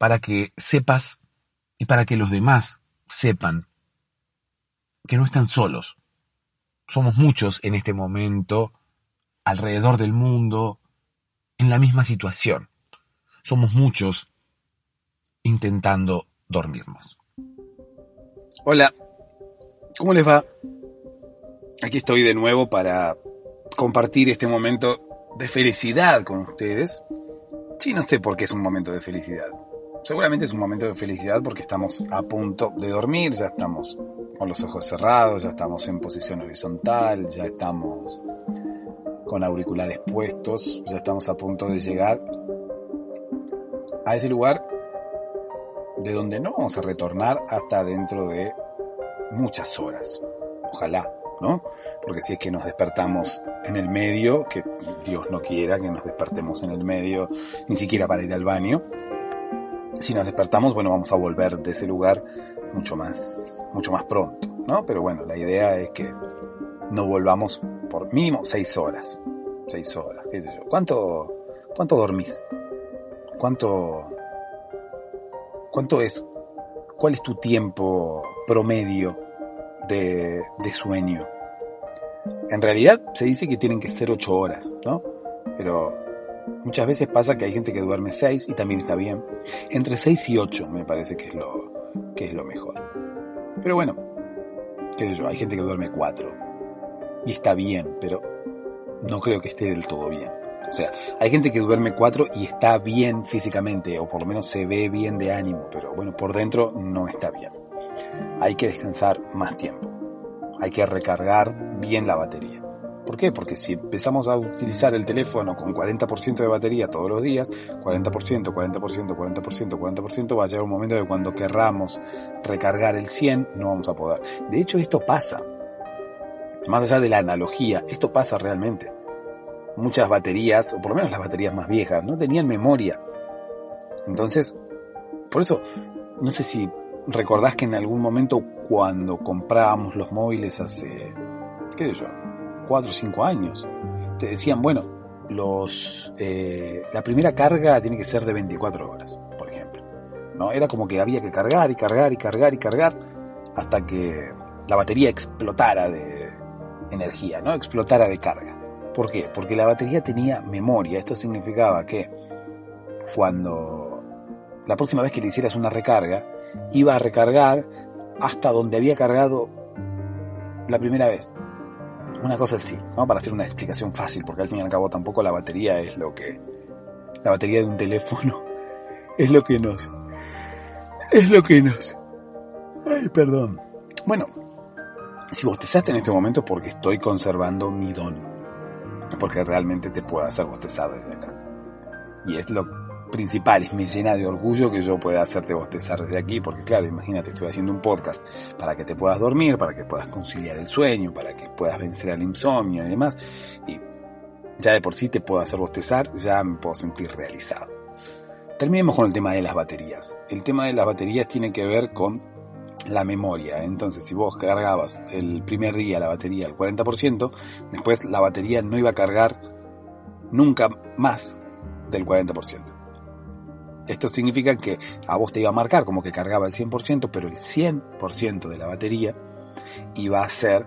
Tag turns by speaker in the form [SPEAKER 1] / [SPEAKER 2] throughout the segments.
[SPEAKER 1] para que sepas y para que los demás sepan que no están solos. Somos muchos en este momento, alrededor del mundo, en la misma situación. Somos muchos intentando dormirnos. Hola, ¿cómo les va? Aquí estoy de nuevo para compartir este momento de felicidad con ustedes. Sí, no sé por qué es un momento de felicidad. Seguramente es un momento de felicidad porque estamos a punto de dormir, ya estamos con los ojos cerrados, ya estamos en posición horizontal, ya estamos con auriculares puestos, ya estamos a punto de llegar a ese lugar de donde no vamos a retornar hasta dentro de muchas horas. Ojalá, ¿no? Porque si es que nos despertamos en el medio, que Dios no quiera que nos despertemos en el medio, ni siquiera para ir al baño, si nos despertamos, bueno, vamos a volver de ese lugar mucho más, mucho más pronto, ¿no? Pero bueno, la idea es que no volvamos por mínimo seis horas. Seis horas, qué sé yo. ¿Cuánto, cuánto dormís? ¿Cuánto, cuánto es, cuál es tu tiempo promedio de, de sueño? En realidad se dice que tienen que ser ocho horas, ¿no? Pero Muchas veces pasa que hay gente que duerme 6 y también está bien. Entre 6 y 8 me parece que es lo, que es lo mejor. Pero bueno, qué sé yo, hay gente que duerme 4 y está bien, pero no creo que esté del todo bien. O sea, hay gente que duerme 4 y está bien físicamente, o por lo menos se ve bien de ánimo, pero bueno, por dentro no está bien. Hay que descansar más tiempo. Hay que recargar bien la batería. ¿Por qué? Porque si empezamos a utilizar el teléfono con 40% de batería todos los días, 40%, 40%, 40%, 40%, va a llegar un momento de cuando querramos recargar el 100 no vamos a poder. De hecho, esto pasa. Más allá de la analogía, esto pasa realmente. Muchas baterías, o por lo menos las baterías más viejas, no tenían memoria. Entonces, por eso, no sé si recordás que en algún momento cuando comprábamos los móviles hace, qué sé yo, 4 o 5 años, te decían, bueno, los, eh, la primera carga tiene que ser de 24 horas, por ejemplo. ¿no? Era como que había que cargar y cargar y cargar y cargar hasta que la batería explotara de energía, ¿no? Explotara de carga. ¿Por qué? Porque la batería tenía memoria. Esto significaba que cuando la próxima vez que le hicieras una recarga, iba a recargar hasta donde había cargado la primera vez. Una cosa así, ¿no? Para hacer una explicación fácil, porque al fin y al cabo tampoco la batería es lo que... La batería de un teléfono es lo que nos... Es lo que nos... Ay, perdón. Bueno, si bostezaste en este momento porque estoy conservando mi don. Porque realmente te puedo hacer bostezar desde acá. Y es lo principal, me llena de orgullo que yo pueda hacerte bostezar desde aquí, porque claro, imagínate, estoy haciendo un podcast para que te puedas dormir, para que puedas conciliar el sueño, para que puedas vencer al insomnio y demás. Y ya de por sí te puedo hacer bostezar, ya me puedo sentir realizado. Terminemos con el tema de las baterías. El tema de las baterías tiene que ver con la memoria. Entonces, si vos cargabas el primer día la batería al 40%, después la batería no iba a cargar nunca más del 40%. Esto significa que a vos te iba a marcar como que cargaba el 100%, pero el 100% de la batería iba a ser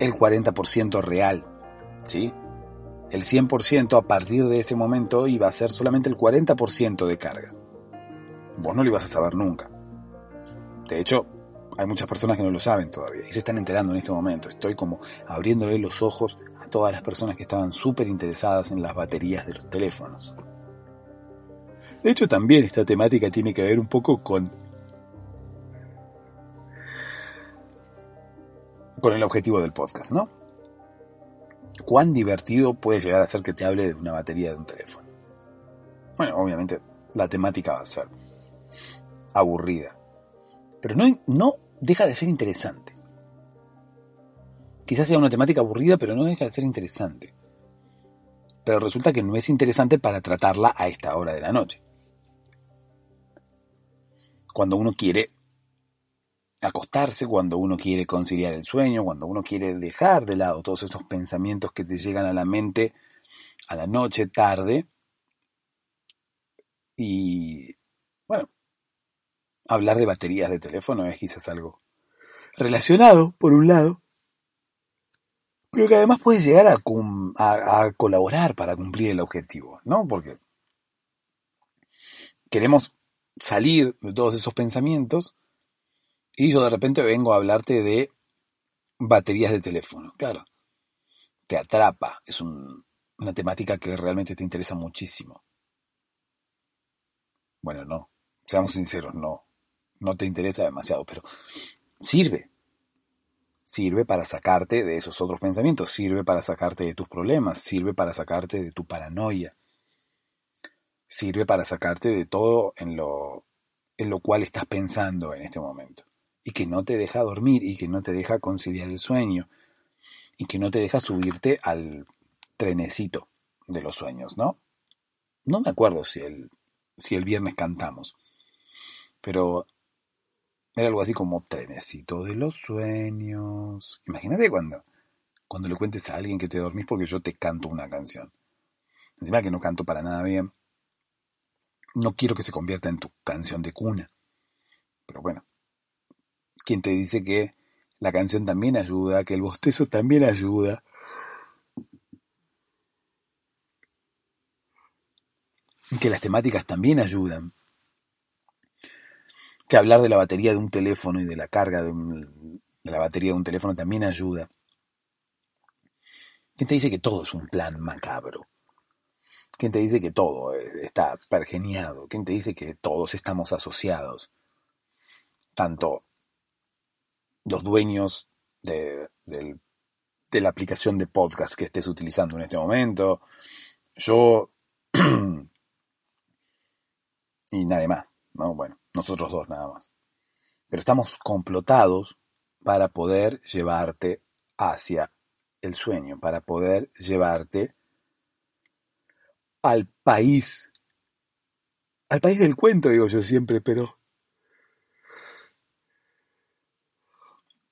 [SPEAKER 1] el 40% real. ¿Sí? El 100% a partir de ese momento iba a ser solamente el 40% de carga. Vos no lo ibas a saber nunca. De hecho, hay muchas personas que no lo saben todavía y se están enterando en este momento. Estoy como abriéndole los ojos a todas las personas que estaban súper interesadas en las baterías de los teléfonos. De hecho, también esta temática tiene que ver un poco con con el objetivo del podcast, ¿no? ¿Cuán divertido puede llegar a ser que te hable de una batería de un teléfono? Bueno, obviamente la temática va a ser aburrida, pero no, no deja de ser interesante. Quizás sea una temática aburrida, pero no deja de ser interesante. Pero resulta que no es interesante para tratarla a esta hora de la noche cuando uno quiere acostarse, cuando uno quiere conciliar el sueño, cuando uno quiere dejar de lado todos estos pensamientos que te llegan a la mente a la noche, tarde. Y bueno, hablar de baterías de teléfono es quizás algo relacionado, por un lado, pero que además puede llegar a, a colaborar para cumplir el objetivo, ¿no? Porque queremos salir de todos esos pensamientos y yo de repente vengo a hablarte de baterías de teléfono. Claro, te atrapa, es una temática que realmente te interesa muchísimo. Bueno, no, seamos sinceros, no, no te interesa demasiado, pero sirve. Sirve para sacarte de esos otros pensamientos, sirve para sacarte de tus problemas, sirve para sacarte de tu paranoia, sirve para sacarte de todo en lo, en lo cual estás pensando en este momento. Y que no te deja dormir y que no te deja conciliar el sueño. Y que no te deja subirte al trenecito de los sueños, ¿no? No me acuerdo si el, si el viernes cantamos. Pero era algo así como trenecito de los sueños. Imagínate cuando, cuando le cuentes a alguien que te dormís porque yo te canto una canción. Encima que no canto para nada bien. No quiero que se convierta en tu canción de cuna. Pero bueno, ¿quién te dice que la canción también ayuda, que el bostezo también ayuda? Que las temáticas también ayudan. Que hablar de la batería de un teléfono y de la carga de, de la batería de un teléfono también ayuda. ¿Quién te dice que todo es un plan macabro? ¿Quién te dice que todo está pergeniado? ¿Quién te dice que todos estamos asociados? Tanto los dueños de, la aplicación de podcast que estés utilizando en este momento, yo y nadie más, ¿no? Bueno, nosotros dos nada más. Pero estamos complotados para poder llevarte hacia el sueño, para poder llevarte al país. Al país del cuento, digo yo siempre, pero...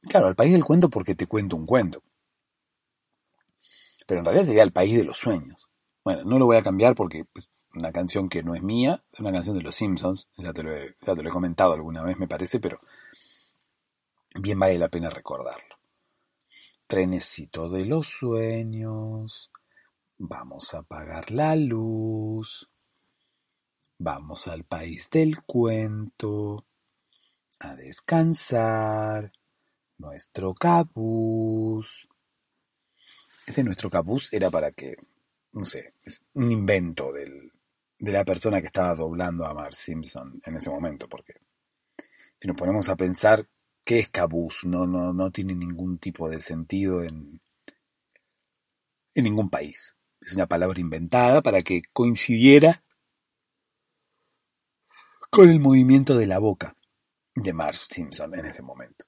[SPEAKER 1] Claro, al país del cuento porque te cuento un cuento. Pero en realidad sería el país de los sueños. Bueno, no lo voy a cambiar porque es una canción que no es mía, es una canción de los Simpsons, ya te lo he, ya te lo he comentado alguna vez me parece, pero bien vale la pena recordarlo. Trenecito de los sueños, vamos a apagar la luz, vamos al país del cuento, a descansar, nuestro cabús. Ese nuestro cabús era para que, no sé, es un invento del, de la persona que estaba doblando a Mark Simpson en ese momento, porque si nos ponemos a pensar ¿Qué es cabús? No, no, no tiene ningún tipo de sentido en, en ningún país. Es una palabra inventada para que coincidiera con el movimiento de la boca de Marge Simpson en ese momento.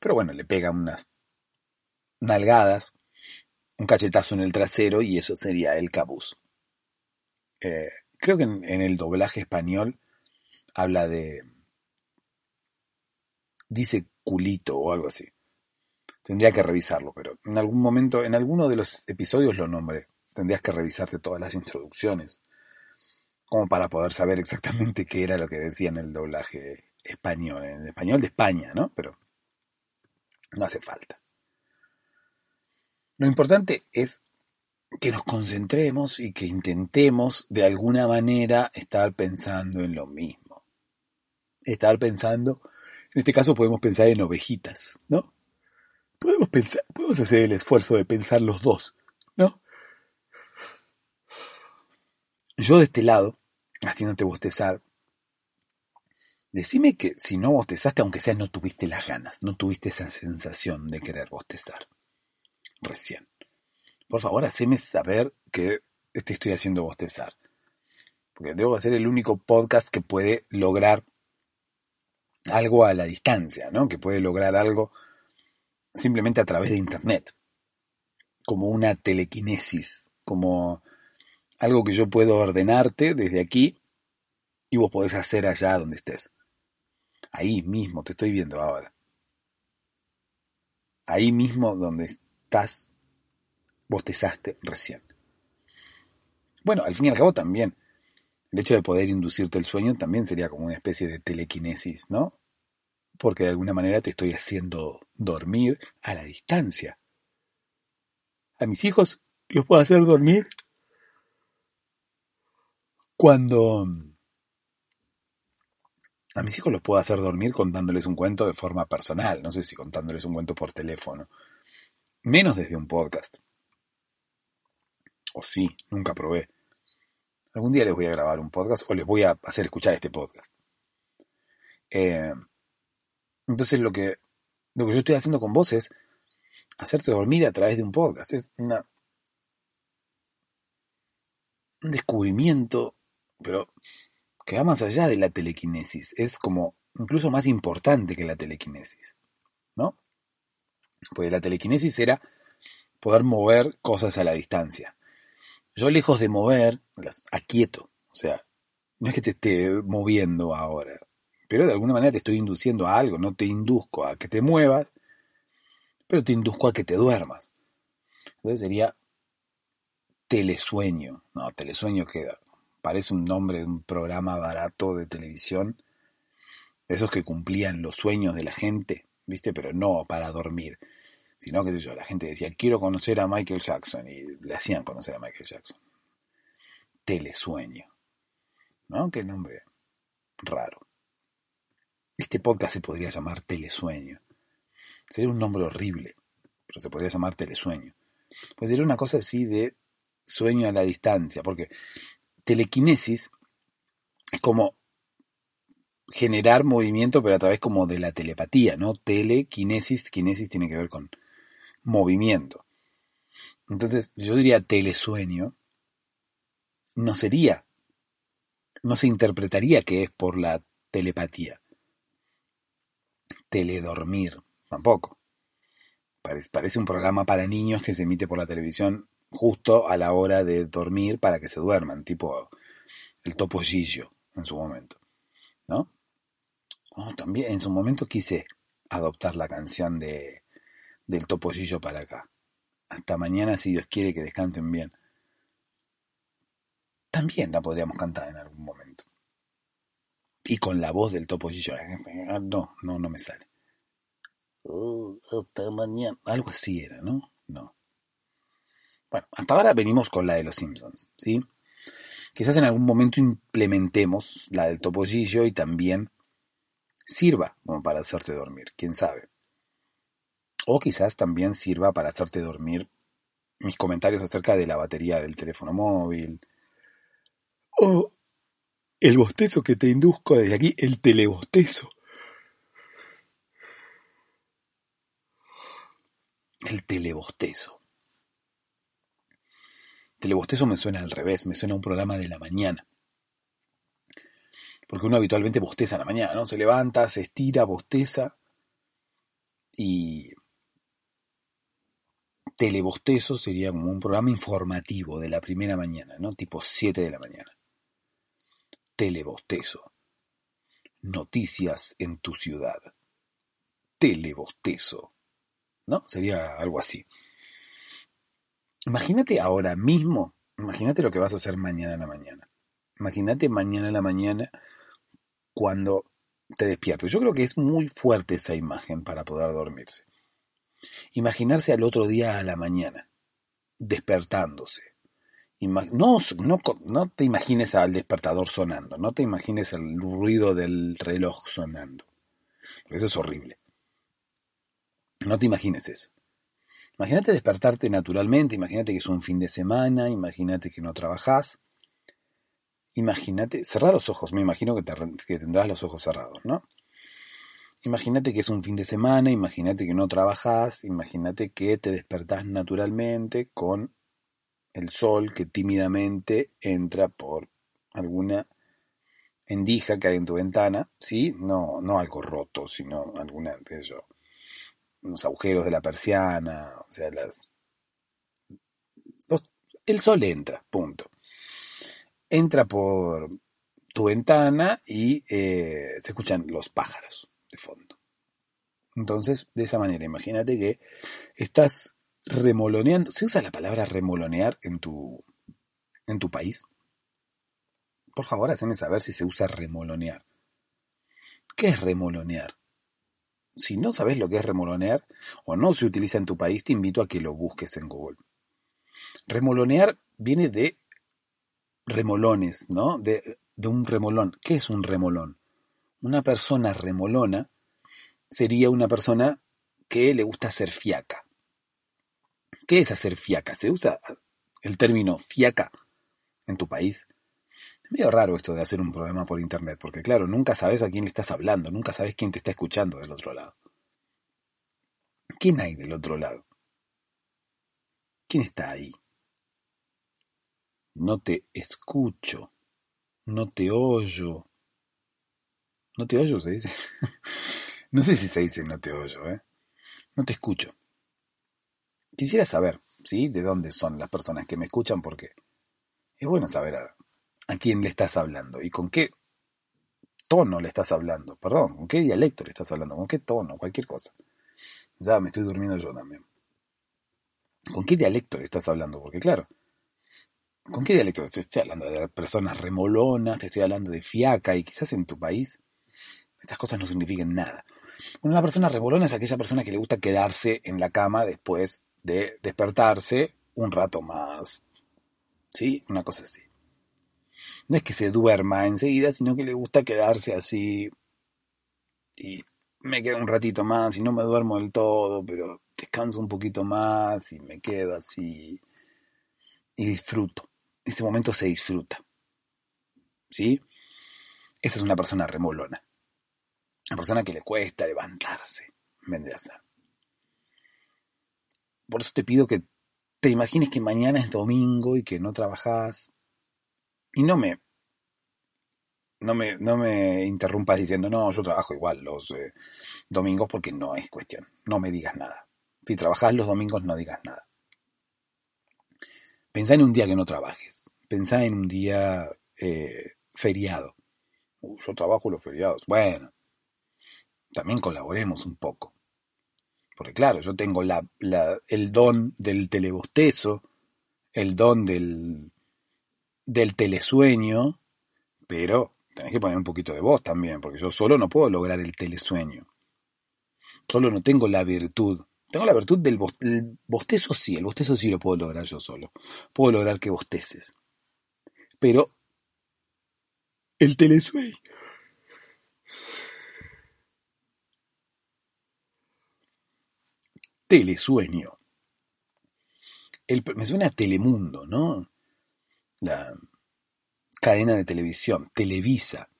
[SPEAKER 1] Pero bueno, le pega unas nalgadas, un cachetazo en el trasero y eso sería el cabús. Eh, creo que en el doblaje español habla de dice culito o algo así. Tendría que revisarlo, pero en algún momento, en alguno de los episodios lo nombré. Tendrías que revisarte todas las introducciones, como para poder saber exactamente qué era lo que decía en el doblaje español, en el español de España, ¿no? Pero no hace falta. Lo importante es que nos concentremos y que intentemos de alguna manera estar pensando en lo mismo. Estar pensando en este caso podemos pensar en ovejitas, ¿no? Podemos pensar, podemos hacer el esfuerzo de pensar los dos, ¿no? Yo de este lado, haciéndote bostezar, decime que si no bostezaste, aunque sea no tuviste las ganas, no tuviste esa sensación de querer bostezar. Recién. Por favor, haceme saber que te estoy haciendo bostezar. Porque debo hacer el único podcast que puede lograr algo a la distancia, ¿no? Que puede lograr algo simplemente a través de Internet, como una telequinesis, como algo que yo puedo ordenarte desde aquí y vos podés hacer allá donde estés. Ahí mismo, te estoy viendo ahora. Ahí mismo donde estás, bostezaste recién. Bueno, al fin y al cabo también, el hecho de poder inducirte el sueño también sería como una especie de telequinesis, ¿no? porque de alguna manera te estoy haciendo dormir a la distancia. A mis hijos los puedo hacer dormir cuando... A mis hijos los puedo hacer dormir contándoles un cuento de forma personal, no sé si contándoles un cuento por teléfono, menos desde un podcast. O sí, nunca probé. Algún día les voy a grabar un podcast o les voy a hacer escuchar este podcast. Eh, entonces lo que, lo que yo estoy haciendo con vos es hacerte dormir a través de un podcast. Es una, un descubrimiento, pero que va más allá de la telequinesis. Es como incluso más importante que la telequinesis. ¿No? Porque la telequinesis era poder mover cosas a la distancia. Yo lejos de mover, las aquieto. O sea, no es que te esté moviendo ahora pero de alguna manera te estoy induciendo a algo, no te induzco a que te muevas, pero te induzco a que te duermas. Entonces sería telesueño. No, telesueño queda. Parece un nombre de un programa barato de televisión. Esos que cumplían los sueños de la gente, ¿viste? Pero no para dormir. Sino que yo, la gente decía, quiero conocer a Michael Jackson. Y le hacían conocer a Michael Jackson. Telesueño. ¿No? Qué nombre raro. Este podcast se podría llamar Telesueño. Sería un nombre horrible, pero se podría llamar Telesueño. Pues sería una cosa así de sueño a la distancia, porque telequinesis es como generar movimiento, pero a través como de la telepatía, ¿no? Telequinesis, kinesis tiene que ver con movimiento. Entonces, yo diría telesueño, no sería, no se interpretaría que es por la telepatía teledormir, tampoco. Parece, un programa para niños que se emite por la televisión justo a la hora de dormir para que se duerman, tipo el Topo Gillo en su momento, ¿no? Oh, también en su momento quise adoptar la canción de del Topo Gillo para acá. Hasta mañana si Dios quiere que descanten bien. También la podríamos cantar en algún momento. Y con la voz del topollillo. No, no, no me sale. Oh, hasta mañana. Algo así era, ¿no? No. Bueno, hasta ahora venimos con la de los Simpsons, ¿sí? Quizás en algún momento implementemos la del topollillo y también sirva como para hacerte dormir, quién sabe. O quizás también sirva para hacerte dormir mis comentarios acerca de la batería del teléfono móvil. O el bostezo que te induzco desde aquí, el telebostezo. El telebostezo. Telebostezo me suena al revés, me suena a un programa de la mañana. Porque uno habitualmente bosteza en la mañana, ¿no? Se levanta, se estira, bosteza. Y telebostezo sería como un programa informativo de la primera mañana, ¿no? Tipo 7 de la mañana. Telebostezo. Noticias en tu ciudad. Telebostezo. ¿No? Sería algo así. Imagínate ahora mismo, imagínate lo que vas a hacer mañana en la mañana. Imagínate mañana en la mañana cuando te despiertes. Yo creo que es muy fuerte esa imagen para poder dormirse. Imaginarse al otro día a la mañana, despertándose. No, no, no, te imagines al despertador sonando, no te imagines el ruido del reloj sonando. Eso es horrible. No te imagines eso. Imagínate despertarte naturalmente, imagínate que es un fin de semana, imagínate que no trabajás. Imagínate, cerrar los ojos, me imagino que, que tendrás los ojos cerrados, ¿no? Imagínate que es un fin de semana, imagínate que no trabajás, imagínate que te despertás naturalmente con el sol que tímidamente entra por alguna endija que hay en tu ventana, ¿sí? No, no algo roto, sino alguna, qué yo, unos agujeros de la persiana, o sea, las... el sol entra, punto. Entra por tu ventana y eh, se escuchan los pájaros de fondo. Entonces, de esa manera, imagínate que estás remoloneando. ¿Se usa la palabra remolonear en tu, en tu país? Por favor, haceme saber si se usa remolonear. ¿Qué es remolonear? Si no sabes lo que es remolonear o no se utiliza en tu país, te invito a que lo busques en Google. Remolonear viene de remolones, ¿no? De, de un remolón. ¿Qué es un remolón? Una persona remolona sería una persona que le gusta hacer fiaca. ¿Qué es hacer fiaca? ¿Se usa el término fiaca en tu país? Es medio raro esto de hacer un programa por internet, porque claro, nunca sabes a quién le estás hablando, nunca sabes quién te está escuchando del otro lado. ¿Quién hay del otro lado? ¿Quién está ahí? No te escucho, no te oyo. No te oyo, se dice. no sé si se dice no te oyo, ¿eh? No te escucho. Quisiera saber, ¿sí? De dónde son las personas que me escuchan, porque es bueno saber a, quién le estás hablando y con qué tono le estás hablando, perdón, con qué dialecto le estás hablando, con qué tono, cualquier cosa. Ya me estoy durmiendo yo también. ¿Con qué dialecto le estás hablando? Porque claro, ¿con qué dialecto? Te estoy hablando de personas remolonas, te estoy hablando de fiaca y quizás en tu país estas cosas no significan nada. Una persona remolona es aquella persona que le gusta quedarse en la cama después de despertarse un rato más. ¿Sí? Una cosa así no es que se duerma enseguida, sino que le gusta quedarse así y me quedo un ratito más y no me duermo del todo, pero descanso un poquito más y me quedo así y disfruto. Ese momento se disfruta. ¿Sí? Esa es una persona remolona. Una persona que le cuesta levantarse, vendría a ser. Por eso te pido que te imagines que mañana es domingo y que no trabajas y no me, no me, no me interrumpas diciendo, no, yo trabajo igual los eh, domingos porque no es cuestión. No me digas nada. Si trabajas los domingos, no digas nada. Pensá en un día que no trabajes. Pensá en un día eh, feriado. yo trabajo los feriados. Bueno, también colaboremos un poco. Porque claro, yo tengo el don del telebostezo, el don del, del telesueño, pero tenés que poner un poquito de voz también, porque yo solo no puedo lograr el telesueño. Solo no tengo la virtud. Tengo la virtud del bostezo, sí, el bostezo sí lo puedo lograr yo solo. Puedo lograr que bosteces. Pero el telesueño. Telesueño. El, me suena a Telemundo, ¿no? La cadena de televisión, Televisa.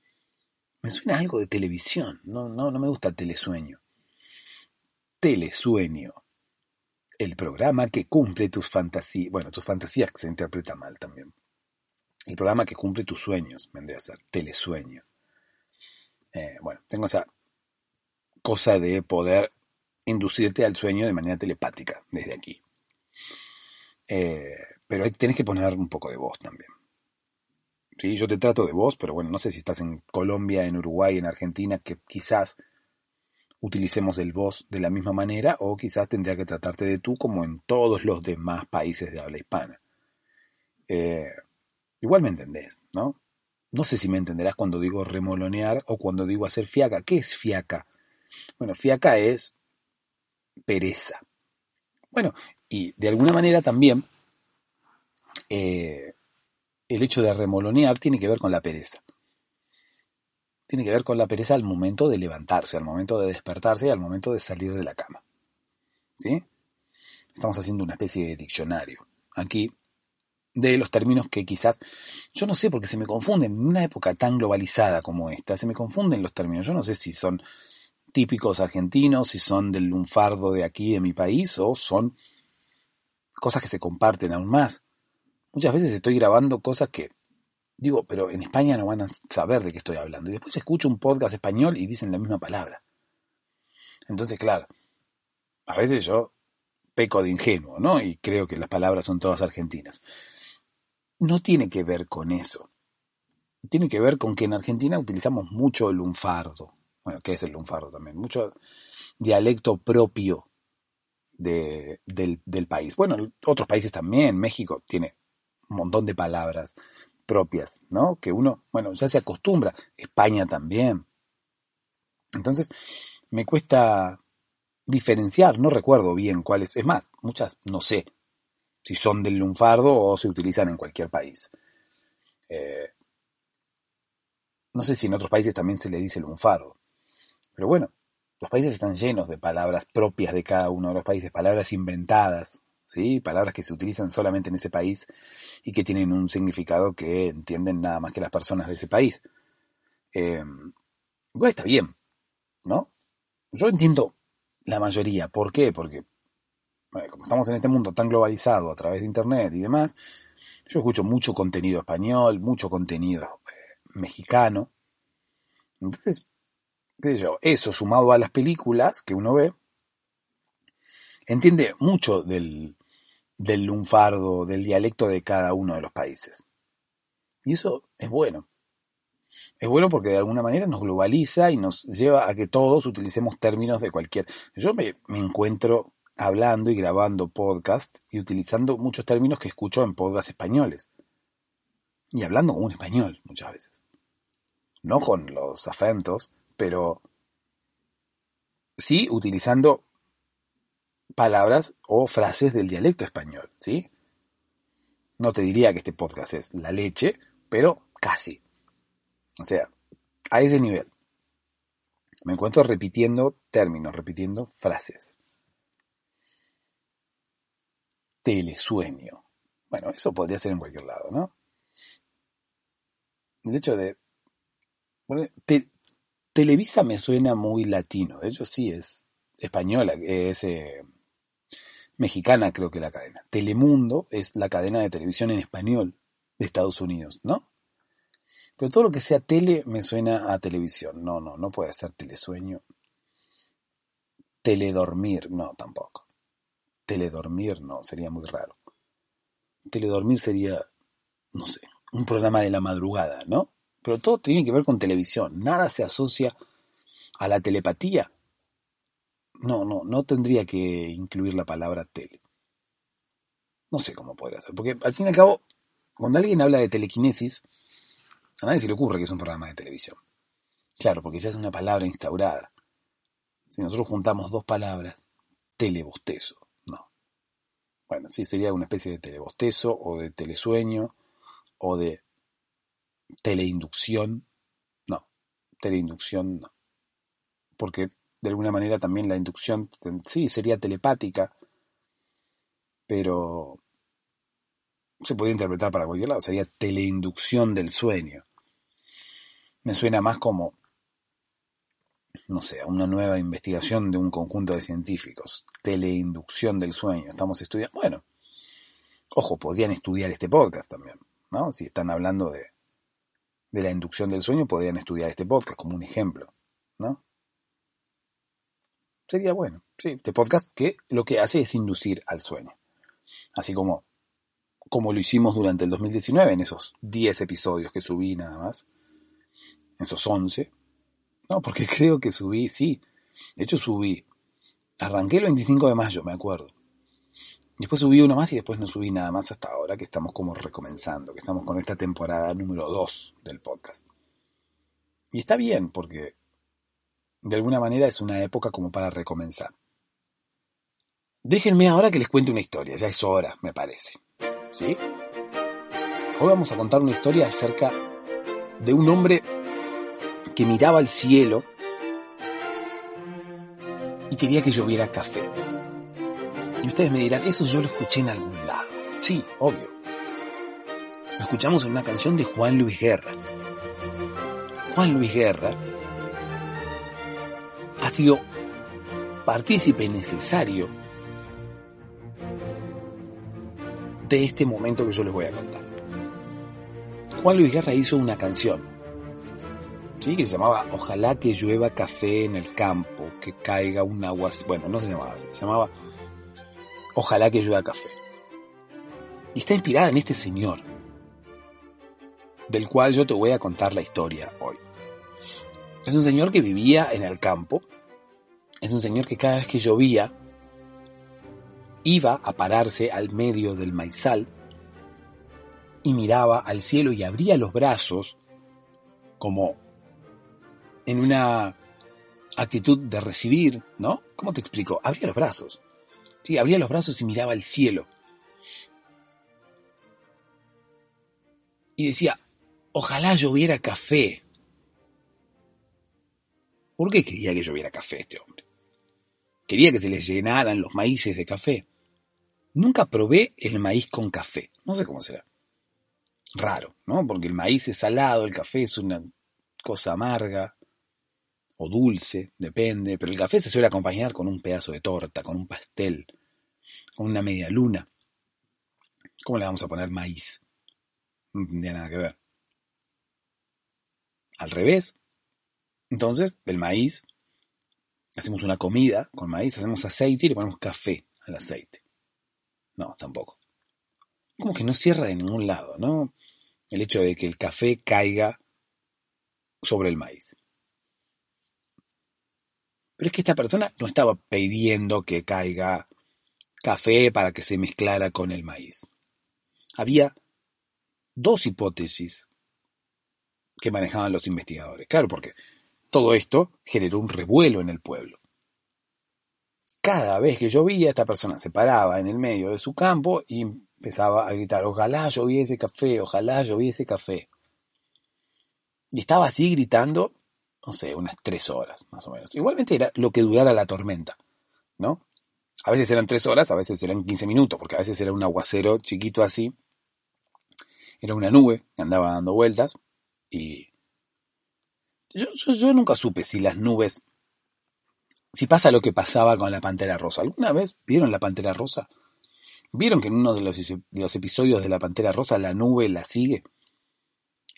[SPEAKER 1] Me suena algo de televisión, no, no, no me gusta Telesueño. Telesueño. El programa que cumple tus fantasías. Bueno, tus fantasías se interpreta mal también. El programa que cumple tus sueños, vendría a ser Telesueño. Eh, bueno, tengo esa cosa de poder inducirte al sueño de manera telepática desde aquí. Eh, pero ahí tenés que poner un poco de voz también. ¿Sí? Yo te trato de voz, pero bueno, no sé si estás en Colombia, en Uruguay, en Argentina, que quizás utilicemos el vos de la misma manera o quizás tendría que tratarte de tú como en todos los demás países de habla hispana. Eh, igual me entendés, ¿no? No sé si me entenderás cuando digo remolonear o cuando digo hacer fiaca. ¿Qué es fiaca? Bueno, fiaca es pereza. Bueno, y de alguna manera también eh, el hecho de remolonear tiene que ver con la pereza tiene que ver con la pereza al momento de levantarse, al momento de despertarse al momento de salir de la cama. ¿Sí? Estamos haciendo una especie de diccionario aquí de los términos que quizás, yo no sé porque se me confunden, en una época tan globalizada como esta, se me confunden los términos, yo no sé si son típicos argentinos, si son del lunfardo de aquí, de mi país, o son cosas que se comparten aún más. Muchas veces estoy grabando cosas que Digo, pero en España no van a saber de qué estoy hablando. Y después escucho un podcast español y dicen la misma palabra. Entonces, claro, a veces yo peco de ingenuo, ¿no? Y creo que las palabras son todas argentinas. No tiene que ver con eso. Tiene que ver con que en Argentina utilizamos mucho el lunfardo. Bueno, ¿qué es el lunfardo también? Mucho dialecto propio del, del país. Bueno, otros países también. México tiene un montón de palabras propias, ¿no? Que uno, bueno, ya se acostumbra. España también. Entonces, me cuesta diferenciar, no recuerdo bien cuáles, es más, muchas no sé si son del lunfardo o se utilizan en cualquier país. Eh, no sé si en otros países también se le dice lunfardo. Pero bueno, los países están llenos de palabras propias de cada uno de los países, palabras inventadas, ¿sí? Palabras que se utilizan solamente en ese país y que tienen un significado que entienden nada más que las personas de ese país. Eh, está bien, ¿no? Yo entiendo la mayoría. ¿Por qué? Porque, como estamos en este mundo tan globalizado a través de Internet y demás, yo escucho mucho contenido español, mucho contenido eh, mexicano. Entonces, qué sé yo, eso sumado a las películas que uno ve, entiende mucho del, del lunfardo, del dialecto de cada uno de los países. Y eso es bueno. Es bueno porque de alguna manera nos globaliza y nos lleva a que todos utilicemos términos de cualquier... Yo me, encuentro hablando y grabando podcast y utilizando muchos términos que escucho en podcasts españoles. Y hablando como un español muchas veces. No con los acentos, pero sí utilizando palabras o frases del dialecto español, ¿sí? No te diría que este podcast es la leche, pero casi. O sea, a ese nivel. Me encuentro repitiendo términos, repitiendo frases. Telesueño. Bueno, eso podría ser en cualquier lado, ¿no? El hecho de... Televisa me suena muy latino, de hecho sí, es española, es eh, mexicana creo que la cadena. Telemundo es la cadena de televisión en español de Estados Unidos, ¿no? Pero todo lo que sea tele me suena a televisión. No, no, no puede ser telesueño. Teledormir, no, tampoco. Teledormir, no, sería muy raro. Teledormir sería, no sé, un programa de la madrugada, ¿no? Pero todo tiene que ver con televisión. Nada se asocia a la telepatía no, no, no tendría que incluir la palabra tele. No sé cómo podría ser, porque al fin y al cabo, cuando alguien habla de telequinesis, A nadie se le ocurre que es un programa de televisión. Claro, porque ya es una palabra instaurada. Si nosotros juntamos dos palabras, telebostezo, no. Bueno, sí, sería una especie de telebostezo o de telesueño o de teleinducción. No, teleinducción no. Porque de alguna manera también la inducción, sí, sería telepática, pero se puede interpretar para cualquier lado, sería teleinducción del sueño. Me suena más como, no sé, una nueva investigación de un conjunto de científicos. Teleinducción del sueño. Estamos estudiando, bueno, ojo, podrían estudiar este podcast también, ¿no? Si están hablando de, de la inducción del sueño, podrían estudiar este podcast como un ejemplo, ¿no? Sería bueno, sí, este podcast que lo que hace es inducir al sueño. Así como, como lo hicimos durante el 2019, en esos 10 episodios que subí nada más, esos 11. No, porque creo que subí, sí, de hecho subí, arranqué el 25 de mayo, me acuerdo. Después subí uno más y después no subí nada más hasta ahora que estamos como recomenzando, que estamos con esta temporada número 2 del podcast. Y está bien porque de alguna manera es una época como para recomenzar. Déjenme ahora que les cuente una historia, ya es hora, me parece. ¿Sí? Hoy vamos a contar una historia acerca de un hombre que miraba al cielo y quería que lloviera café. Y ustedes me dirán, eso yo lo escuché en algún lado. Sí, obvio. Lo escuchamos en una canción de Juan Luis Guerra. Juan Luis Guerra ha sido partícipe necesario de este momento que yo les voy a contar. Juan Luis Guerra hizo una canción, ¿sí? que se llamaba Ojalá que llueva café en el campo, que caiga un agua... Bueno, no se llamaba así, se llamaba Ojalá que llueva café. Y está inspirada en este señor, del cual yo te voy a contar la historia hoy. Es un señor que vivía en el campo, es un señor que cada vez que llovía iba a pararse al medio del maizal y miraba al cielo y abría los brazos como en una actitud de recibir, ¿no? ¿Cómo te explico? Abría los brazos. Sí, abría los brazos y miraba al cielo. Y decía, ojalá lloviera café. ¿Por qué quería que lloviera café este hombre? Quería que se les llenaran los maíces de café. Nunca probé el maíz con café. No sé cómo será. Raro, ¿no? Porque el maíz es salado, el café es una cosa amarga o dulce, depende. Pero el café se suele acompañar con un pedazo de torta, con un pastel, con una media luna. ¿Cómo le vamos a poner maíz? No tendría nada que ver. Al revés. Entonces, el maíz, hacemos una comida con maíz, hacemos aceite y le ponemos café al aceite. No, tampoco. Como que no cierra de ningún lado, ¿no? El hecho de que el café caiga sobre el maíz. Pero es que esta persona no estaba pidiendo que caiga café para que se mezclara con el maíz. Había dos hipótesis que manejaban los investigadores. Claro, porque todo esto generó un revuelo en el pueblo. Cada vez que llovía, esta persona se paraba en el medio de su campo y empezaba a gritar, ojalá lloviese café, ojalá lloviese café. Y estaba así gritando, no sé, unas tres horas más o menos. Igualmente era lo que durara la tormenta, ¿no? A veces eran tres horas, a veces eran quince minutos, porque a veces era un aguacero chiquito así. Era una nube que andaba dando vueltas y... Yo, nunca supe si las nubes si pasa lo que pasaba con la Pantera Rosa. ¿Alguna vez vieron la Pantera Rosa? ¿Vieron que en uno de los, de los, episodios de la Pantera Rosa la nube la sigue?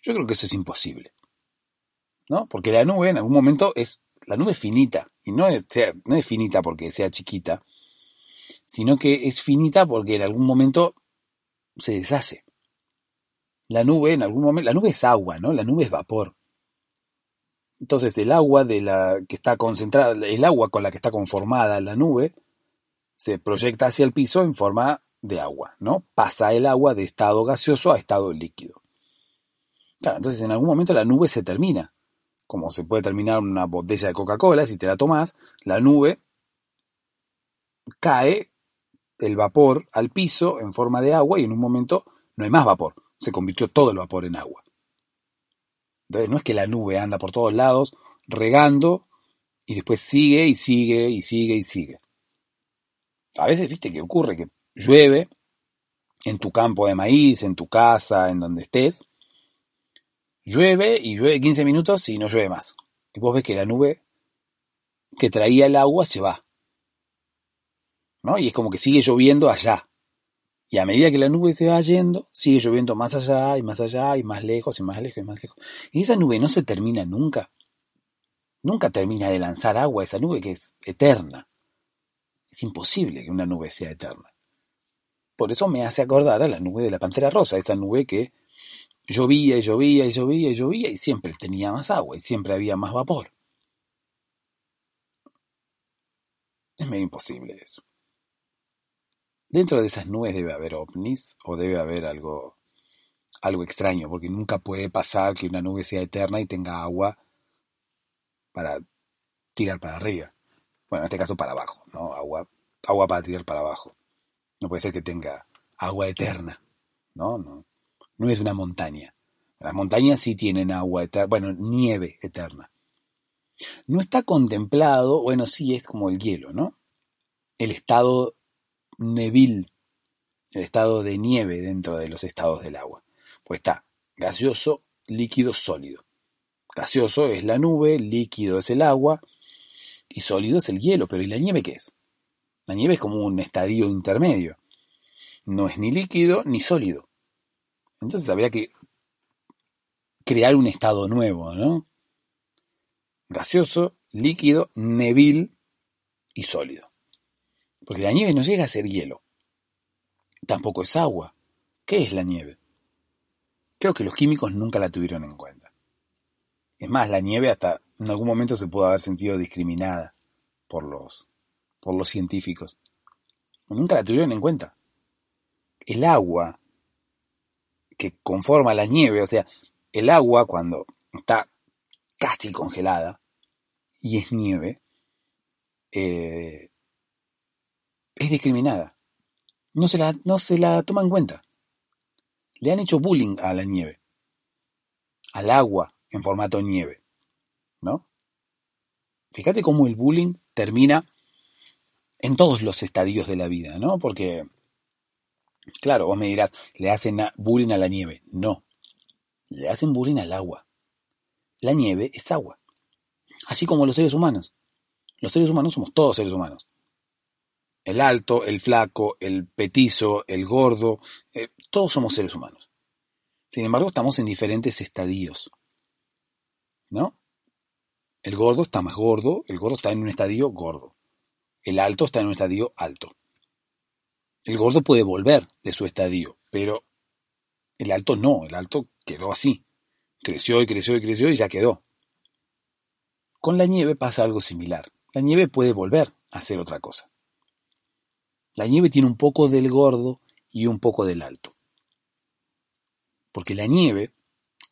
[SPEAKER 1] Yo creo que eso es imposible. ¿No? Porque la nube en algún momento es, la nube es finita. Y no es, no es finita porque sea chiquita, sino que es finita porque en algún momento se deshace. La nube en algún momento, la nube es agua, ¿no? La nube es vapor. Entonces el agua de la que está concentrada, el agua con la que está conformada la nube, se proyecta hacia el piso en forma de agua, ¿no? Pasa el agua de estado gaseoso a estado líquido. Claro, entonces en algún momento la nube se termina. Como se puede terminar una botella de Coca-Cola, si te la tomas, la nube cae el vapor al piso en forma de agua y en un momento no hay más vapor. Se convirtió todo el vapor en agua. Entonces no es que la nube anda por todos lados regando y después sigue y sigue y sigue y sigue. A veces, viste, que ocurre que llueve en tu campo de maíz, en tu casa, en donde estés. Llueve y llueve 15 minutos y no llueve más. Y vos ves que la nube que traía el agua se va. ¿No? Y es como que sigue lloviendo allá. Y a medida que la nube se va yendo, sigue lloviendo más allá y más allá y más lejos y más lejos y más lejos. Y esa nube no se termina nunca. Nunca termina de lanzar agua esa nube que es eterna. Es imposible que una nube sea eterna. Por eso me hace acordar a la nube de la pantera rosa, esa nube que llovía y llovía y llovía y llovía y siempre tenía más agua y siempre había más vapor. Es medio imposible eso. Dentro de esas nubes debe haber ovnis o debe haber algo, algo extraño, porque nunca puede pasar que una nube sea eterna y tenga agua para tirar para arriba. Bueno, en este caso para abajo, ¿no? Agua, agua para tirar para abajo. No puede ser que tenga agua eterna, ¿no? No, no es una montaña. Las montañas sí tienen agua eterna, bueno, nieve eterna. No está contemplado, bueno, sí es como el hielo, ¿no? El estado nevil, el estado de nieve dentro de los estados del agua. Pues está gaseoso, líquido, sólido. Gaseoso es la nube, líquido es el agua, y sólido es el hielo, pero ¿y la nieve qué es? La nieve es como un estadio intermedio. No es ni líquido ni sólido. Entonces habría que crear un estado nuevo, ¿no? Gaseoso, líquido, nevil y sólido. Porque la nieve no llega a ser hielo. Tampoco es agua. ¿Qué es la nieve? Creo que los químicos nunca la tuvieron en cuenta. Es más, la nieve hasta en algún momento se pudo haber sentido discriminada por los, por los científicos. Nunca la tuvieron en cuenta. El agua que conforma la nieve, o sea, el agua cuando está casi congelada y es nieve, eh, es discriminada. No se, la, no se la toma en cuenta. Le han hecho bullying a la nieve, al agua, en formato nieve, ¿no? Fíjate cómo el bullying termina en todos los estadios de la vida, ¿no? Porque, claro, vos me dirás, le hacen bullying a la nieve. No, le hacen bullying al agua. La nieve es agua. Así como los seres humanos. Los seres humanos somos todos seres humanos. El alto, el flaco, el petizo, el gordo, eh, todos somos seres humanos. Sin embargo, estamos en diferentes estadios. ¿no? El gordo está más gordo, el gordo está en un estadio gordo. El alto está en un estadio alto. El gordo puede volver de su estadio, pero el alto no, el alto quedó así. Creció y creció y creció y ya quedó. Con la nieve pasa algo similar. La nieve puede volver a hacer otra cosa. La nieve tiene un poco del gordo y un poco del alto. Porque la nieve,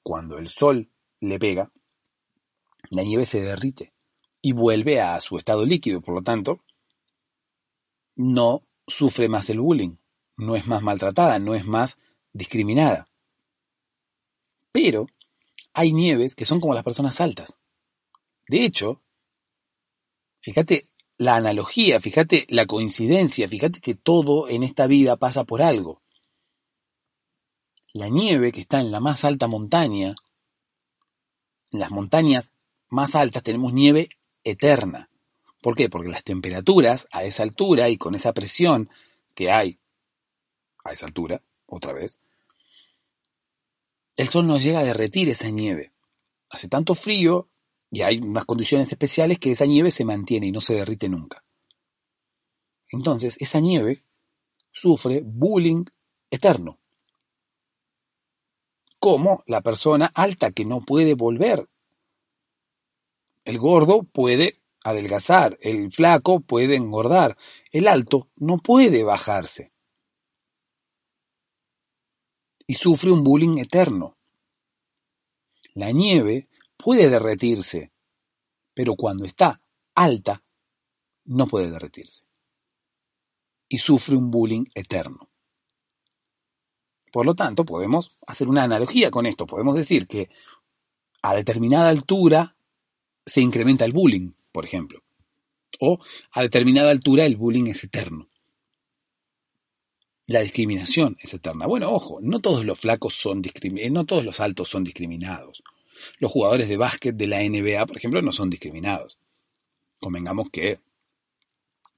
[SPEAKER 1] cuando el sol le pega, la nieve se derrite y vuelve a su estado líquido, por lo tanto, no sufre más el bullying, no es más maltratada, no es más discriminada. Pero hay nieves que son como las personas altas. De hecho, fíjate la analogía, fíjate la coincidencia, fíjate que todo en esta vida pasa por algo. La nieve que está en la más alta montaña, en las montañas más altas tenemos nieve eterna. ¿Por qué? Porque las temperaturas a esa altura y con esa presión que hay a esa altura, otra vez, el sol nos llega a derretir esa nieve. Hace tanto frío y hay unas condiciones especiales que esa nieve se mantiene y no se derrite nunca. Entonces, esa nieve sufre bullying eterno. Como la persona alta que no puede volver el gordo puede adelgazar, el flaco puede engordar, el alto no puede bajarse. Y sufre un bullying eterno. La nieve puede derretirse, pero cuando está alta, no puede derretirse. Y sufre un bullying eterno. Por lo tanto, podemos hacer una analogía con esto. Podemos decir que a determinada altura se incrementa el bullying, por ejemplo. O a determinada altura el bullying es eterno. La discriminación es eterna. Bueno, ojo, no todos los flacos son discriminados, no todos los altos son discriminados. Los jugadores de básquet de la NBA, por ejemplo, no son discriminados. Convengamos que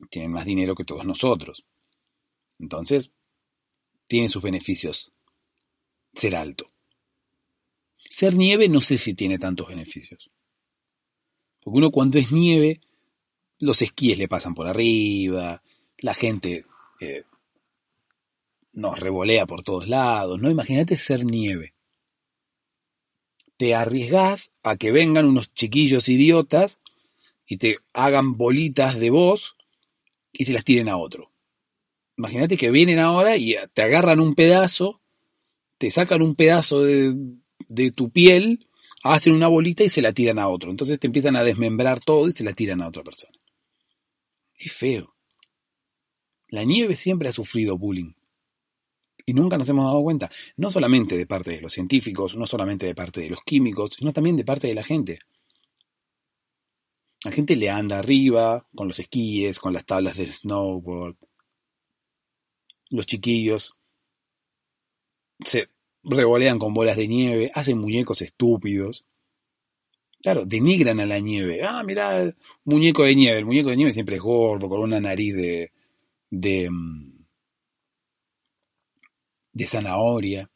[SPEAKER 1] tienen más dinero que todos nosotros. Entonces, tiene sus beneficios ser alto. Ser nieve no sé si tiene tantos beneficios. Porque uno cuando es nieve, los esquíes le pasan por arriba, la gente eh, nos revolea por todos lados, ¿no? Imagínate ser nieve. Te arriesgás a que vengan unos chiquillos idiotas y te hagan bolitas de voz y se las tiren a otro. Imagínate que vienen ahora y te agarran un pedazo, te sacan un pedazo de, de tu piel, hacen una bolita y se la tiran a otro. Entonces te empiezan a desmembrar todo y se la tiran a otra persona. Es feo. La nieve siempre ha sufrido bullying. Y nunca nos hemos dado cuenta, no solamente de parte de los científicos, no solamente de parte de los químicos, sino también de parte de la gente. La gente le anda arriba, con los esquíes, con las tablas de snowboard. Los chiquillos se revolean con bolas de nieve, hacen muñecos estúpidos. Claro, denigran a la nieve. Ah, mirá, muñeco de nieve. El muñeco de nieve siempre es gordo, con una nariz de, de, mm, de zanahoria.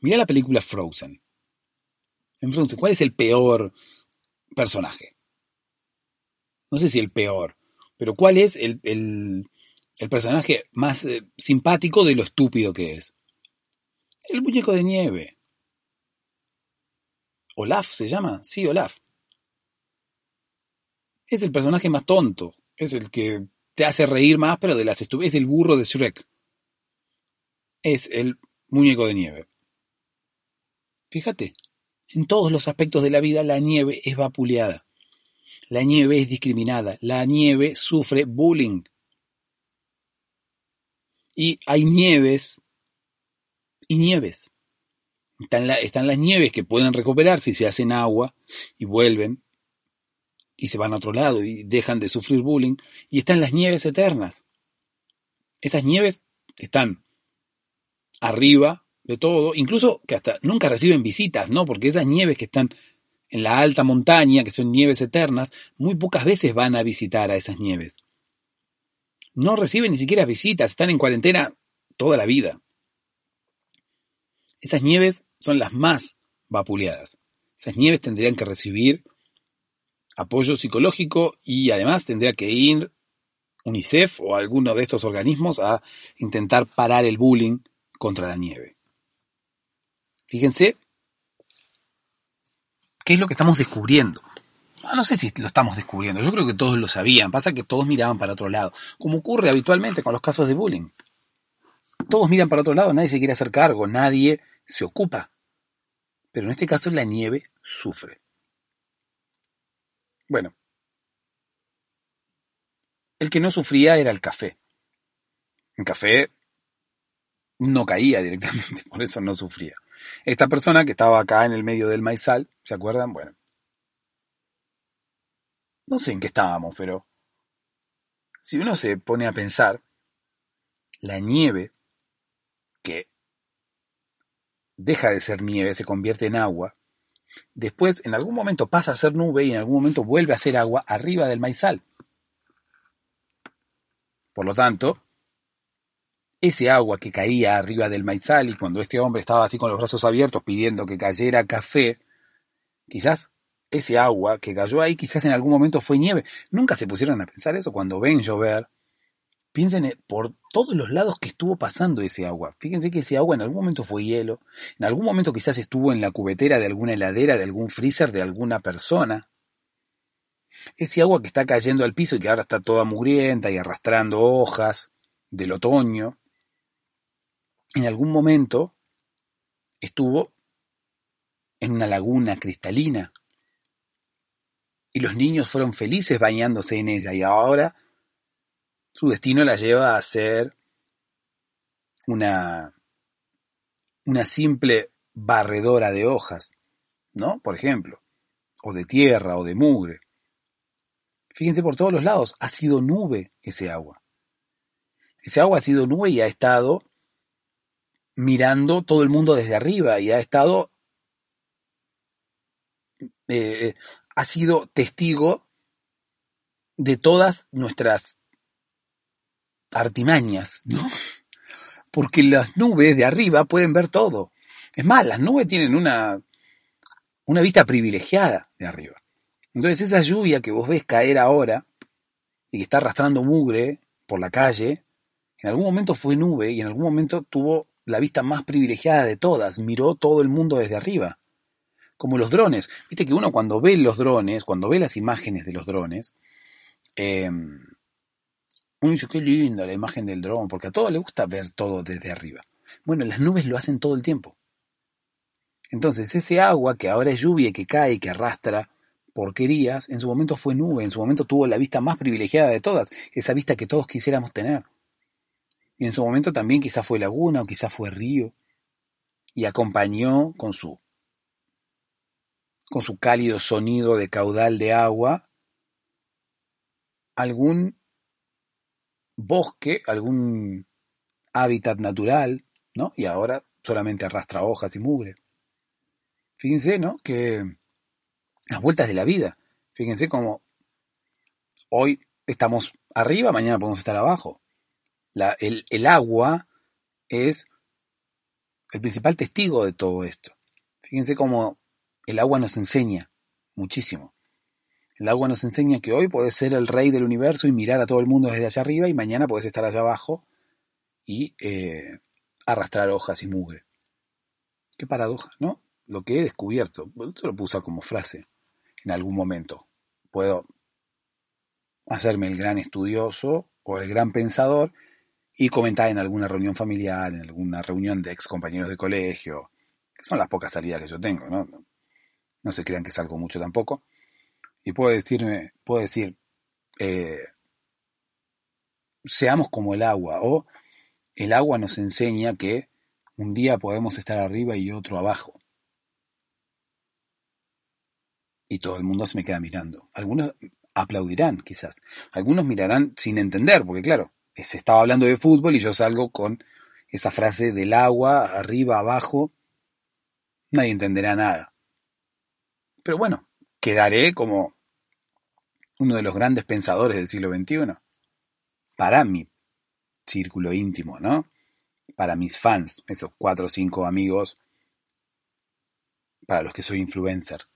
[SPEAKER 1] Mira la película Frozen. En Frozen, ¿cuál es el peor personaje? No sé si el peor, pero ¿cuál es el, el, personaje más eh, simpático de lo estúpido que es? El muñeco de nieve. Olaf se llama, sí, Olaf. Es el personaje más tonto, es el que te hace reír más, pero de las estupideces, es el burro de Shrek es el muñeco de nieve. Fíjate, en todos los aspectos de la vida la nieve es vapuleada. La nieve es discriminada. La nieve sufre bullying. Y hay nieves y nieves. Están, las nieves que pueden recuperarse y se hacen agua y vuelven y se van a otro lado y dejan de sufrir bullying. Y están las nieves eternas. Esas nieves están arriba de todo, incluso que hasta nunca reciben visitas, ¿no? Porque esas nieves que están en la alta montaña, que son nieves eternas, muy pocas veces van a visitar a esas nieves. No reciben ni siquiera visitas, están en cuarentena toda la vida. Esas nieves son las más vapuleadas. Esas nieves tendrían que recibir apoyo psicológico y además tendría que ir UNICEF o alguno de estos organismos a intentar parar el bullying contra la nieve. Fíjense qué es lo que estamos descubriendo. Ah, no sé si lo estamos descubriendo, yo creo que todos lo sabían, pasa que todos miraban para otro lado, como ocurre habitualmente con los casos de bullying. Todos miran para otro lado, nadie se quiere hacer cargo, nadie se ocupa. Pero en este caso la nieve sufre. Bueno, el que no sufría era el café. El café no caía directamente, por eso no sufría. Esta persona que estaba acá en el medio del maizal, ¿se acuerdan? Bueno, no sé en qué estábamos, pero si uno se pone a pensar, la nieve, que deja de ser nieve, se convierte en agua, después en algún momento pasa a ser nube y en algún momento vuelve a ser agua arriba del maizal. Por lo tanto, ese agua que caía arriba del maizal y cuando este hombre estaba así con los brazos abiertos pidiendo que cayera café, quizás ese agua que cayó ahí quizás en algún momento fue nieve. Nunca se pusieron a pensar eso cuando ven llover. Piensen por todos los lados que estuvo pasando ese agua. Fíjense que ese agua en algún momento fue hielo, en algún momento quizás estuvo en la cubetera de alguna heladera, de algún freezer, de alguna persona. Ese agua que está cayendo al piso y que ahora está toda mugrienta y arrastrando hojas del otoño en algún momento estuvo en una laguna cristalina. Y los niños fueron felices bañándose en ella y ahora su destino la lleva a ser una, una simple barredora de hojas, ¿no? Por ejemplo, o de tierra o de mugre. Fíjense por todos los lados, ha sido nube ese agua. Ese agua ha sido nube y ha estado mirando todo el mundo desde arriba y ha estado, eh, ha sido testigo de todas nuestras artimañas, ¿no? Porque las nubes de arriba pueden ver todo. Es más, las nubes tienen una, una vista privilegiada de arriba. Entonces esa lluvia que vos ves caer ahora y que está arrastrando mugre por la calle, en algún momento fue nube y en algún momento tuvo la vista más privilegiada de todas, miró todo el mundo desde arriba. Como los drones. Viste que uno cuando ve los drones, cuando ve las imágenes de los drones, eh, uno dice, qué linda la imagen del dron, porque a todos le gusta ver todo desde arriba. Bueno, las nubes lo hacen todo el tiempo. Entonces, ese agua que ahora es lluvia que cae que arrastra porquerías, en su momento fue nube, en su momento tuvo la vista más privilegiada de todas, esa vista que todos quisiéramos tener. Y en su momento también quizás fue laguna o quizás fue río, y acompañó con su con su cálido sonido de caudal de agua algún bosque, algún hábitat natural, ¿no? Y ahora solamente arrastra hojas y mugre. Fíjense, ¿no? Que las vueltas de la vida. Fíjense cómo hoy estamos arriba, mañana podemos estar abajo. El, agua es el principal testigo de todo esto. Fíjense cómo el agua nos enseña muchísimo. El agua nos enseña que hoy puedes ser el rey del universo y mirar a todo el mundo desde allá arriba y mañana puedes estar allá abajo y eh, arrastrar hojas y mugre. Qué paradoja, ¿no? Lo que he descubierto, esto lo puedo como frase en algún momento. Puedo hacerme el gran estudioso o el gran pensador y comentar en alguna reunión familiar, en alguna reunión de ex compañeros de colegio, que son las pocas salidas que yo tengo, ¿no? No se crean que salgo mucho tampoco y puedo decirme, puedo decir, eh, seamos como el agua, o el agua nos enseña que un día podemos estar arriba y otro abajo. Y todo el mundo se me queda mirando. Algunos aplaudirán, quizás. Algunos mirarán sin entender, porque claro, se estaba hablando de fútbol y yo salgo con esa frase del agua, arriba, abajo. Nadie entenderá nada. Pero bueno, quedaré como uno de los grandes pensadores del siglo XXI. Para mi círculo íntimo, ¿no? Para mis fans, esos cuatro o cinco amigos, para los que soy influencer.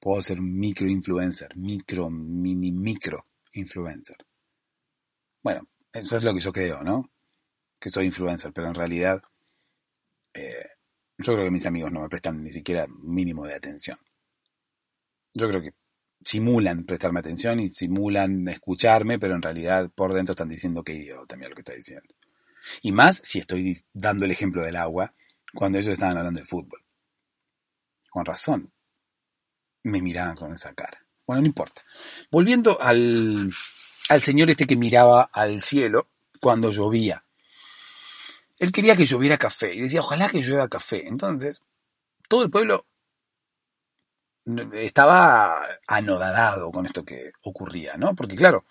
[SPEAKER 1] Puedo ser micro influencer, micro, mini micro influencer. Bueno, eso es lo que yo creo, ¿no? Que soy influencer, pero en realidad eh, yo creo que mis amigos no me prestan ni siquiera mínimo de atención. Yo creo que simulan prestarme atención y simulan escucharme, pero en realidad por dentro están diciendo que idiota, mira lo que está diciendo. Y más si estoy dando el ejemplo del agua cuando ellos estaban hablando de fútbol. Con razón. Me miraban con esa cara. Bueno, no importa. Volviendo al, al señor este que miraba al cielo cuando llovía. Él quería que lloviera café y decía, ojalá que llueva café. Entonces, todo el pueblo estaba anodadado con esto que ocurría, ¿no? Porque claro,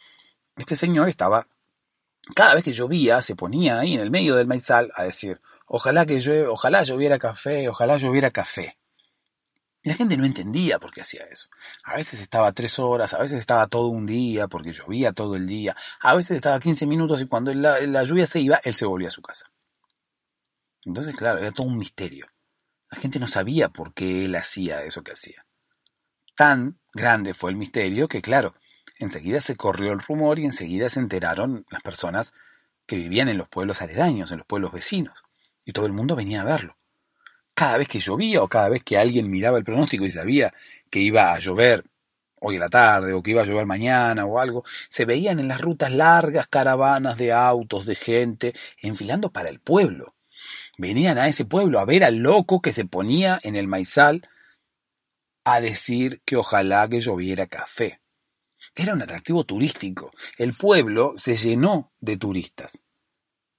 [SPEAKER 1] este señor estaba, cada vez que llovía, se ponía ahí en el medio del maizal a decir, ojalá que llueve, ojalá lloviera café, ojalá lloviera café. Y la gente no entendía por qué hacía eso. A veces estaba tres horas, a veces estaba todo un día, porque llovía todo el día, a veces estaba 15 minutos y cuando la, lluvia se iba, él se volvía a su casa. Entonces, claro, era todo un misterio. La gente no sabía por qué él hacía eso que hacía. Tan grande fue el misterio que, claro, enseguida se corrió el rumor y enseguida se enteraron las personas que vivían en los pueblos aledaños, en los pueblos vecinos, y todo el mundo venía a verlo. Cada vez que llovía o cada vez que alguien miraba el pronóstico y sabía que iba a llover hoy en la tarde o que iba a llover mañana o algo, se veían en las rutas largas caravanas de autos, de gente, enfilando para el pueblo. Venían a ese pueblo a ver al loco que se ponía en el maizal a decir que ojalá que lloviera café. Era un atractivo turístico. El pueblo se llenó de turistas.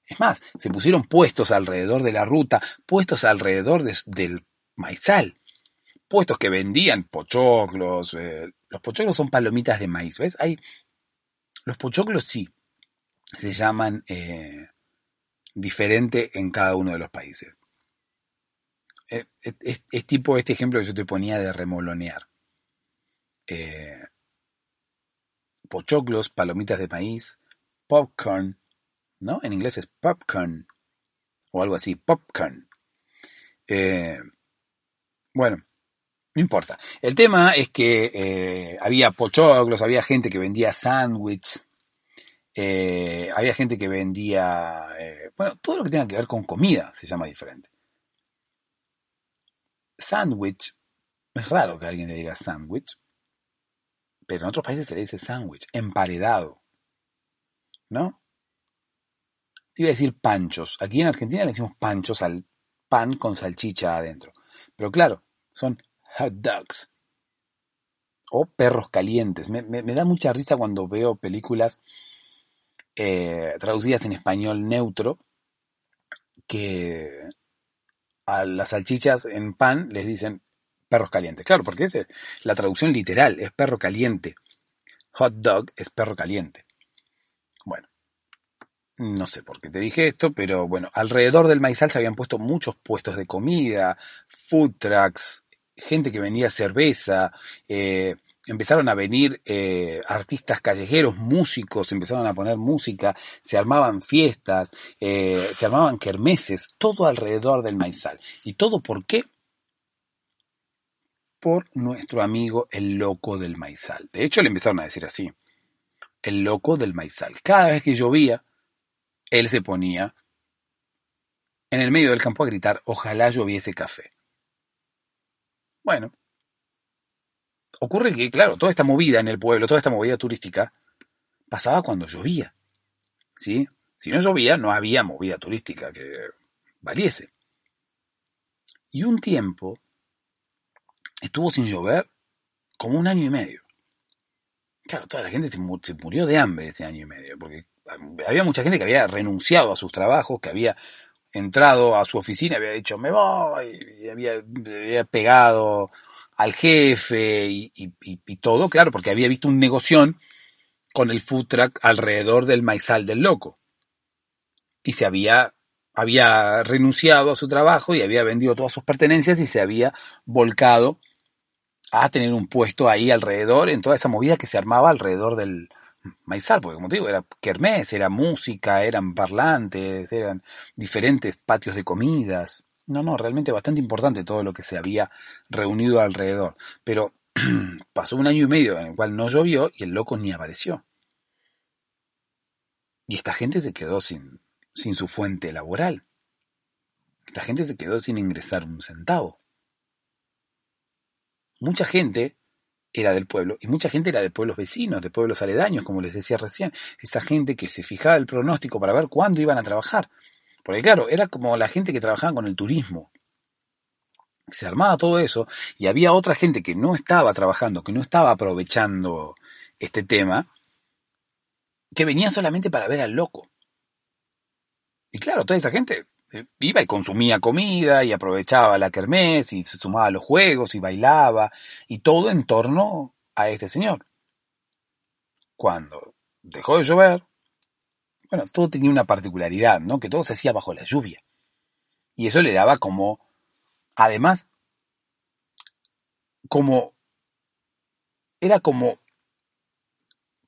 [SPEAKER 1] Es más, se pusieron puestos alrededor de la ruta, puestos alrededor del maizal, puestos que vendían pochoclos. Eh, los pochoclos son palomitas de maíz, ¿ves? Hay, los pochoclos sí, se llaman eh, diferente en cada uno de los países. Eh, es, tipo este ejemplo que yo te ponía de remolonear. pochoclos, palomitas de maíz, popcorn, ¿no? En inglés es popcorn o algo así, popcorn. Eh, bueno, no importa. El tema es que eh, había pochoclos, había gente que vendía sándwiches, eh, había gente que vendía, bueno, todo lo que tenga que ver con comida se llama diferente. Sándwich, es raro que alguien le diga sándwich, pero en otros países se le dice sándwich, emparedado, ¿no? Te iba a decir panchos. Aquí en Argentina le decimos panchos al pan con salchicha adentro. Pero claro, son hot dogs. O perros calientes. Me, da mucha risa cuando veo películas eh, traducidas en español neutro que a las salchichas en pan les dicen perros calientes. Claro, porque es la traducción literal, es perro caliente. Hot dog es perro caliente. No sé por qué te dije esto, pero bueno, alrededor del maizal se habían puesto muchos puestos de comida, food trucks, gente que vendía cerveza, eh, empezaron a venir eh, artistas callejeros, músicos, empezaron a poner música, se armaban fiestas, eh, se armaban kermeses, todo alrededor del maizal. ¿Y todo por qué? Por nuestro amigo el loco del maizal. De hecho, le empezaron a decir así, el loco del maizal. Cada vez que llovía, él se ponía en el medio del campo a gritar, ojalá lloviese café. Bueno, ocurre que, claro, toda esta movida en el pueblo, toda esta movida turística, pasaba cuando llovía. ¿Sí? Si no llovía, no había movida turística que valiese. Y un tiempo estuvo sin llover como un año y medio. Claro, toda la gente se murió de hambre ese año y medio, porque había mucha gente que había renunciado a sus trabajos, que había entrado a su oficina, había dicho me voy, y había, pegado al jefe y, todo, claro, porque había visto un negoción con el food truck alrededor del maizal del loco. Y se había, había renunciado a su trabajo y había vendido todas sus pertenencias y se había volcado a tener un puesto ahí alrededor en toda esa movida que se armaba alrededor del, maizal, porque como te digo, era kermés, era música, eran parlantes, eran diferentes patios de comidas. No, no, realmente bastante importante todo lo que se había reunido alrededor. Pero pasó un año y medio en el cual no llovió y el loco ni apareció. Y esta gente se quedó sin, sin su fuente laboral. Esta gente se quedó sin ingresar un centavo. Mucha gente era del pueblo y mucha gente era de pueblos vecinos, de pueblos aledaños, como les decía recién, esa gente que se fijaba el pronóstico para ver cuándo iban a trabajar. Porque claro, era como la gente que trabajaba con el turismo. Se armaba todo eso y había otra gente que no estaba trabajando, que no estaba aprovechando este tema, que venía solamente para ver al loco. Y claro, toda esa gente iba y consumía comida y aprovechaba la kermés y se sumaba a los juegos y bailaba y todo en torno a este señor. Cuando dejó de llover, bueno, todo tenía una particularidad, ¿no? Que todo se hacía bajo la lluvia. Y eso le daba como, además, como, era como,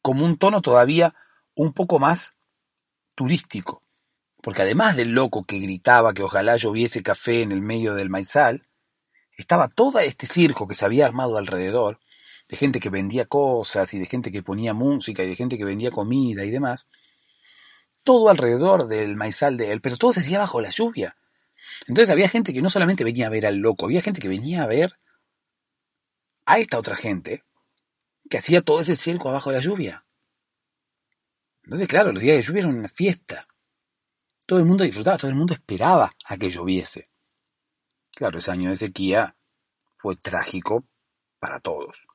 [SPEAKER 1] como un tono todavía un poco más turístico porque además del loco que gritaba que ojalá lloviese café en el medio del maizal, estaba todo este circo que se había armado alrededor, de gente que vendía cosas y de gente que ponía música y de gente que vendía comida y demás, todo alrededor del maizal de él, pero todo se hacía bajo la lluvia. Entonces había gente que no solamente venía a ver al loco, había gente que venía a ver a esta otra gente que hacía todo ese circo abajo de la lluvia. Entonces, claro, los días de lluvia eran una fiesta. Todo el mundo disfrutaba, todo el mundo esperaba a que lloviese. Claro, ese año de sequía fue trágico para todos.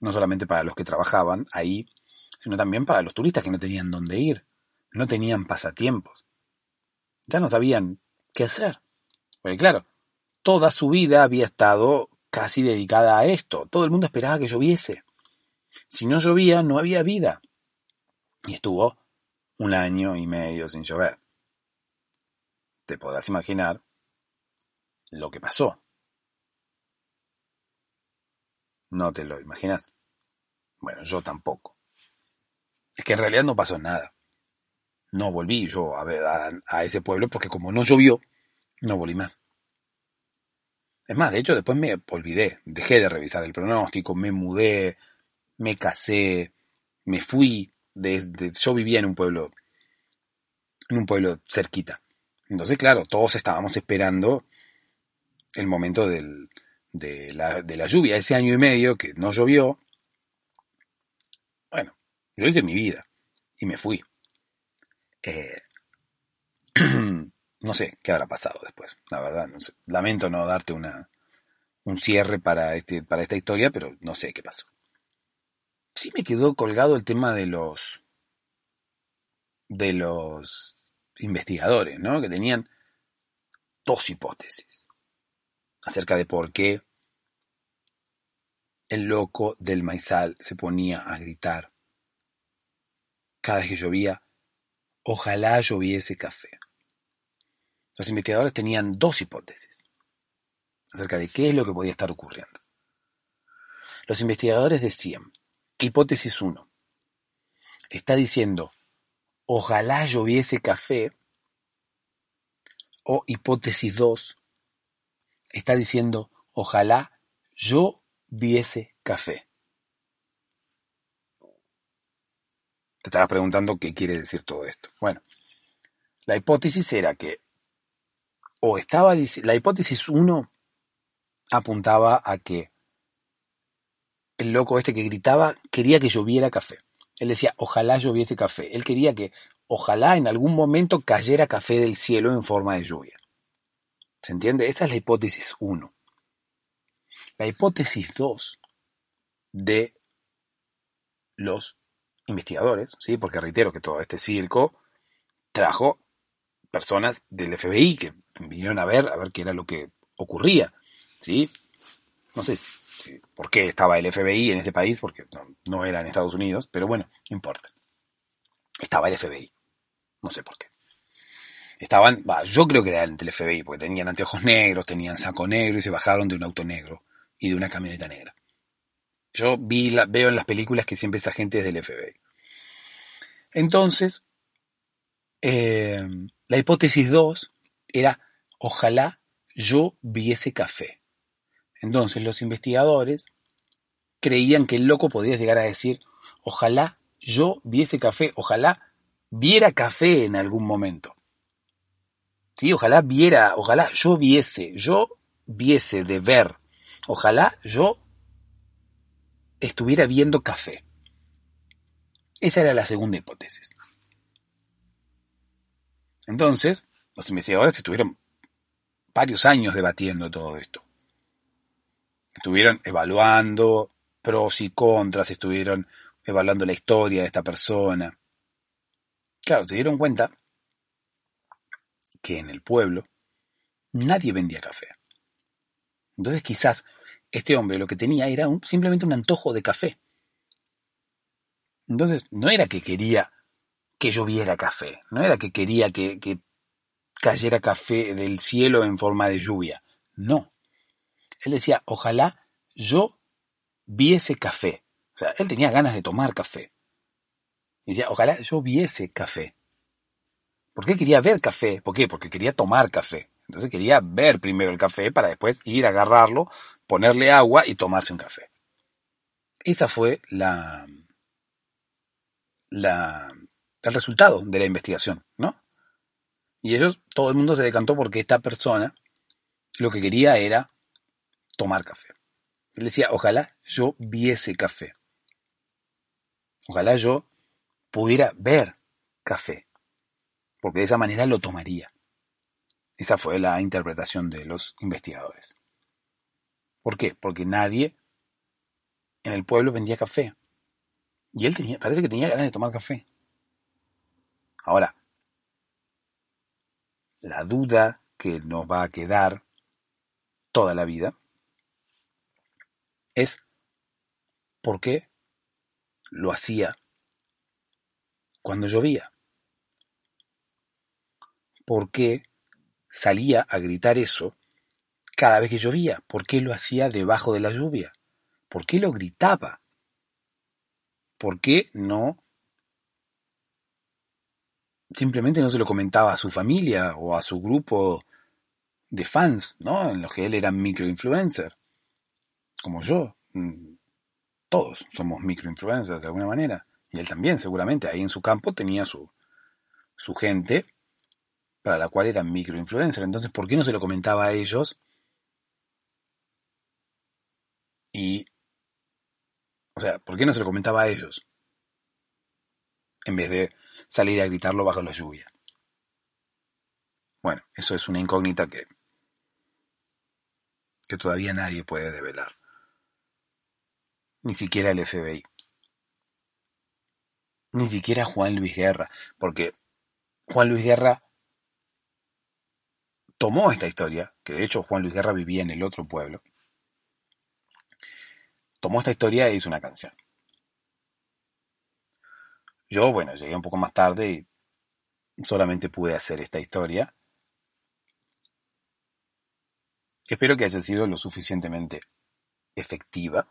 [SPEAKER 1] No solamente para los que trabajaban ahí, sino también para los turistas que no tenían dónde ir, no tenían pasatiempos. Ya no sabían qué hacer. Porque claro, toda su vida había estado casi dedicada a esto. Todo el mundo esperaba que lloviese. Si no llovía, no había vida. Y estuvo un año y medio sin llover. Te podrás imaginar lo que pasó. ¿No te lo imaginas? Bueno, yo tampoco. Es que en realidad no pasó nada. No volví yo a, a, ese pueblo porque como no llovió, no volví más. Es más, de hecho después me olvidé, dejé de revisar el pronóstico, me mudé, me casé, me fui, yo vivía en un pueblo, en un pueblo cerquita. Entonces, claro, todos estábamos esperando el momento del, de, la, de la lluvia, ese año y medio que no llovió. Bueno, yo hice mi vida y me fui. Eh, no sé qué habrá pasado después, la verdad. No sé. Lamento no darte una, un cierre para, este, para esta historia, pero no sé qué pasó. Sí me quedó colgado el tema de los de los investigadores, ¿no? Que tenían dos hipótesis acerca de por qué el loco del maizal se ponía a gritar cada vez que llovía, ojalá lloviese café. Los investigadores tenían dos hipótesis acerca de qué es lo que podía estar ocurriendo. Los investigadores decían, hipótesis 1, está diciendo, ojalá lloviese café, o hipótesis 2, está diciendo, ojalá yo viese café. Te estarás preguntando qué quiere decir todo esto. Bueno, la hipótesis era que, o estaba, la hipótesis 1 apuntaba a que el loco este que gritaba quería que lloviera café. Él decía, ojalá lloviese café. Él quería que, ojalá en algún momento cayera café del cielo en forma de lluvia. ¿Se entiende? Esa es la hipótesis 1. La hipótesis 2 de los investigadores, ¿sí? porque reitero que todo este circo trajo personas del FBI que vinieron a ver, a ver qué era lo que ocurría. ¿sí? No sé por qué estaba el FBI en ese país, porque no, era en Estados Unidos, pero bueno, no importa. Estaba el FBI. No sé por qué. Estaban, yo creo que eran del FBI, porque tenían anteojos negros, tenían saco negro y se bajaron de un auto negro y de una camioneta negra. Yo veo en las películas que siempre esa gente es del FBI. Entonces, eh, la hipótesis 2 era, ojalá yo viese café. Entonces los investigadores creían que el loco podía llegar a decir, ojalá yo viese café, ojalá viera café en algún momento. Sí, ojalá viera, ojalá yo viese, yo viese de ver, ojalá yo estuviera viendo café. Esa era la segunda hipótesis. Entonces, los investigadores estuvieron varios años debatiendo todo esto. Estuvieron evaluando pros y contras, estuvieron evaluando la historia de esta persona. Claro, se dieron cuenta que en el pueblo nadie vendía café. Entonces quizás este hombre lo que tenía era simplemente un antojo de café. Entonces no era que quería que lloviera café, no era que quería que, que cayera café del cielo en forma de lluvia, no. Él decía, ojalá yo viese café. O sea, él tenía ganas de tomar café. Y decía, ojalá yo viese café. ¿Por qué quería ver café? ¿Por qué? Porque quería tomar café. Entonces quería ver primero el café para después ir a agarrarlo, ponerle agua y tomarse un café. Esa fue la, la, el resultado de la investigación, ¿no? Y ellos, todo el mundo se decantó porque esta persona lo que quería era tomar café. Él decía, ojalá yo viese café. Ojalá yo pudiera ver café porque de esa manera lo tomaría. Esa fue la interpretación de los investigadores. ¿Por qué? Porque nadie en el pueblo vendía café. Y él tenía, parece que tenía ganas de tomar café. Ahora, la duda que nos va a quedar toda la vida es por qué lo hacía cuando llovía. ¿Por qué salía a gritar eso cada vez que llovía? ¿Por qué lo hacía debajo de la lluvia? ¿Por qué lo gritaba? ¿Por qué no simplemente no se lo comentaba a su familia o a su grupo de fans, ¿no? En los que él era microinfluencer, como yo. Mm, todos somos microinfluencers de alguna manera. Y él también, seguramente, ahí en su campo tenía su, su gente para la cual era microinfluencer. Entonces, ¿por qué no se lo comentaba a ellos? Y, o sea, ¿por qué no se lo comentaba a ellos? En vez de salir a gritarlo bajo la lluvia. Bueno, eso es una incógnita que, que todavía nadie puede develar. Ni siquiera el FBI. Ni siquiera Juan Luis Guerra. Porque Juan Luis Guerra tomó esta historia, que de hecho Juan Luis Guerra vivía en el otro pueblo. Tomó esta historia e hizo una canción. Yo, bueno, llegué un poco más tarde y solamente pude hacer esta historia. Espero que haya sido lo suficientemente efectiva.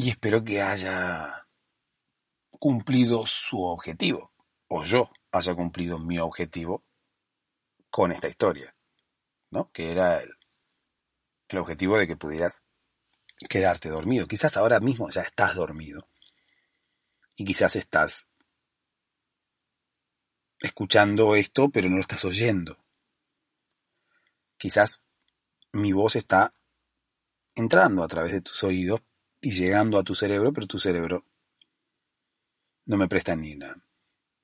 [SPEAKER 1] Y espero que haya cumplido su objetivo. O yo haya cumplido mi objetivo con esta historia. ¿No? Que era el, el objetivo de que pudieras quedarte dormido. Quizás ahora mismo ya estás dormido y quizás estás escuchando esto, pero no lo estás oyendo. Quizás mi voz está entrando a través de tus oídos y llegando a tu cerebro, pero tu cerebro no me presta ni la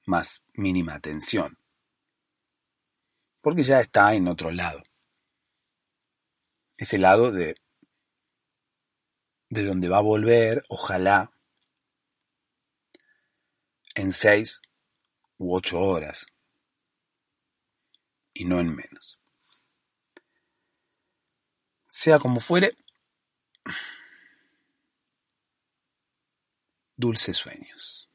[SPEAKER 1] más mínima atención. Porque ya está en otro lado. Ese lado de, de donde va a volver, ojalá, en seis u ocho horas, y no en menos. Sea como fuere, dulces sueños.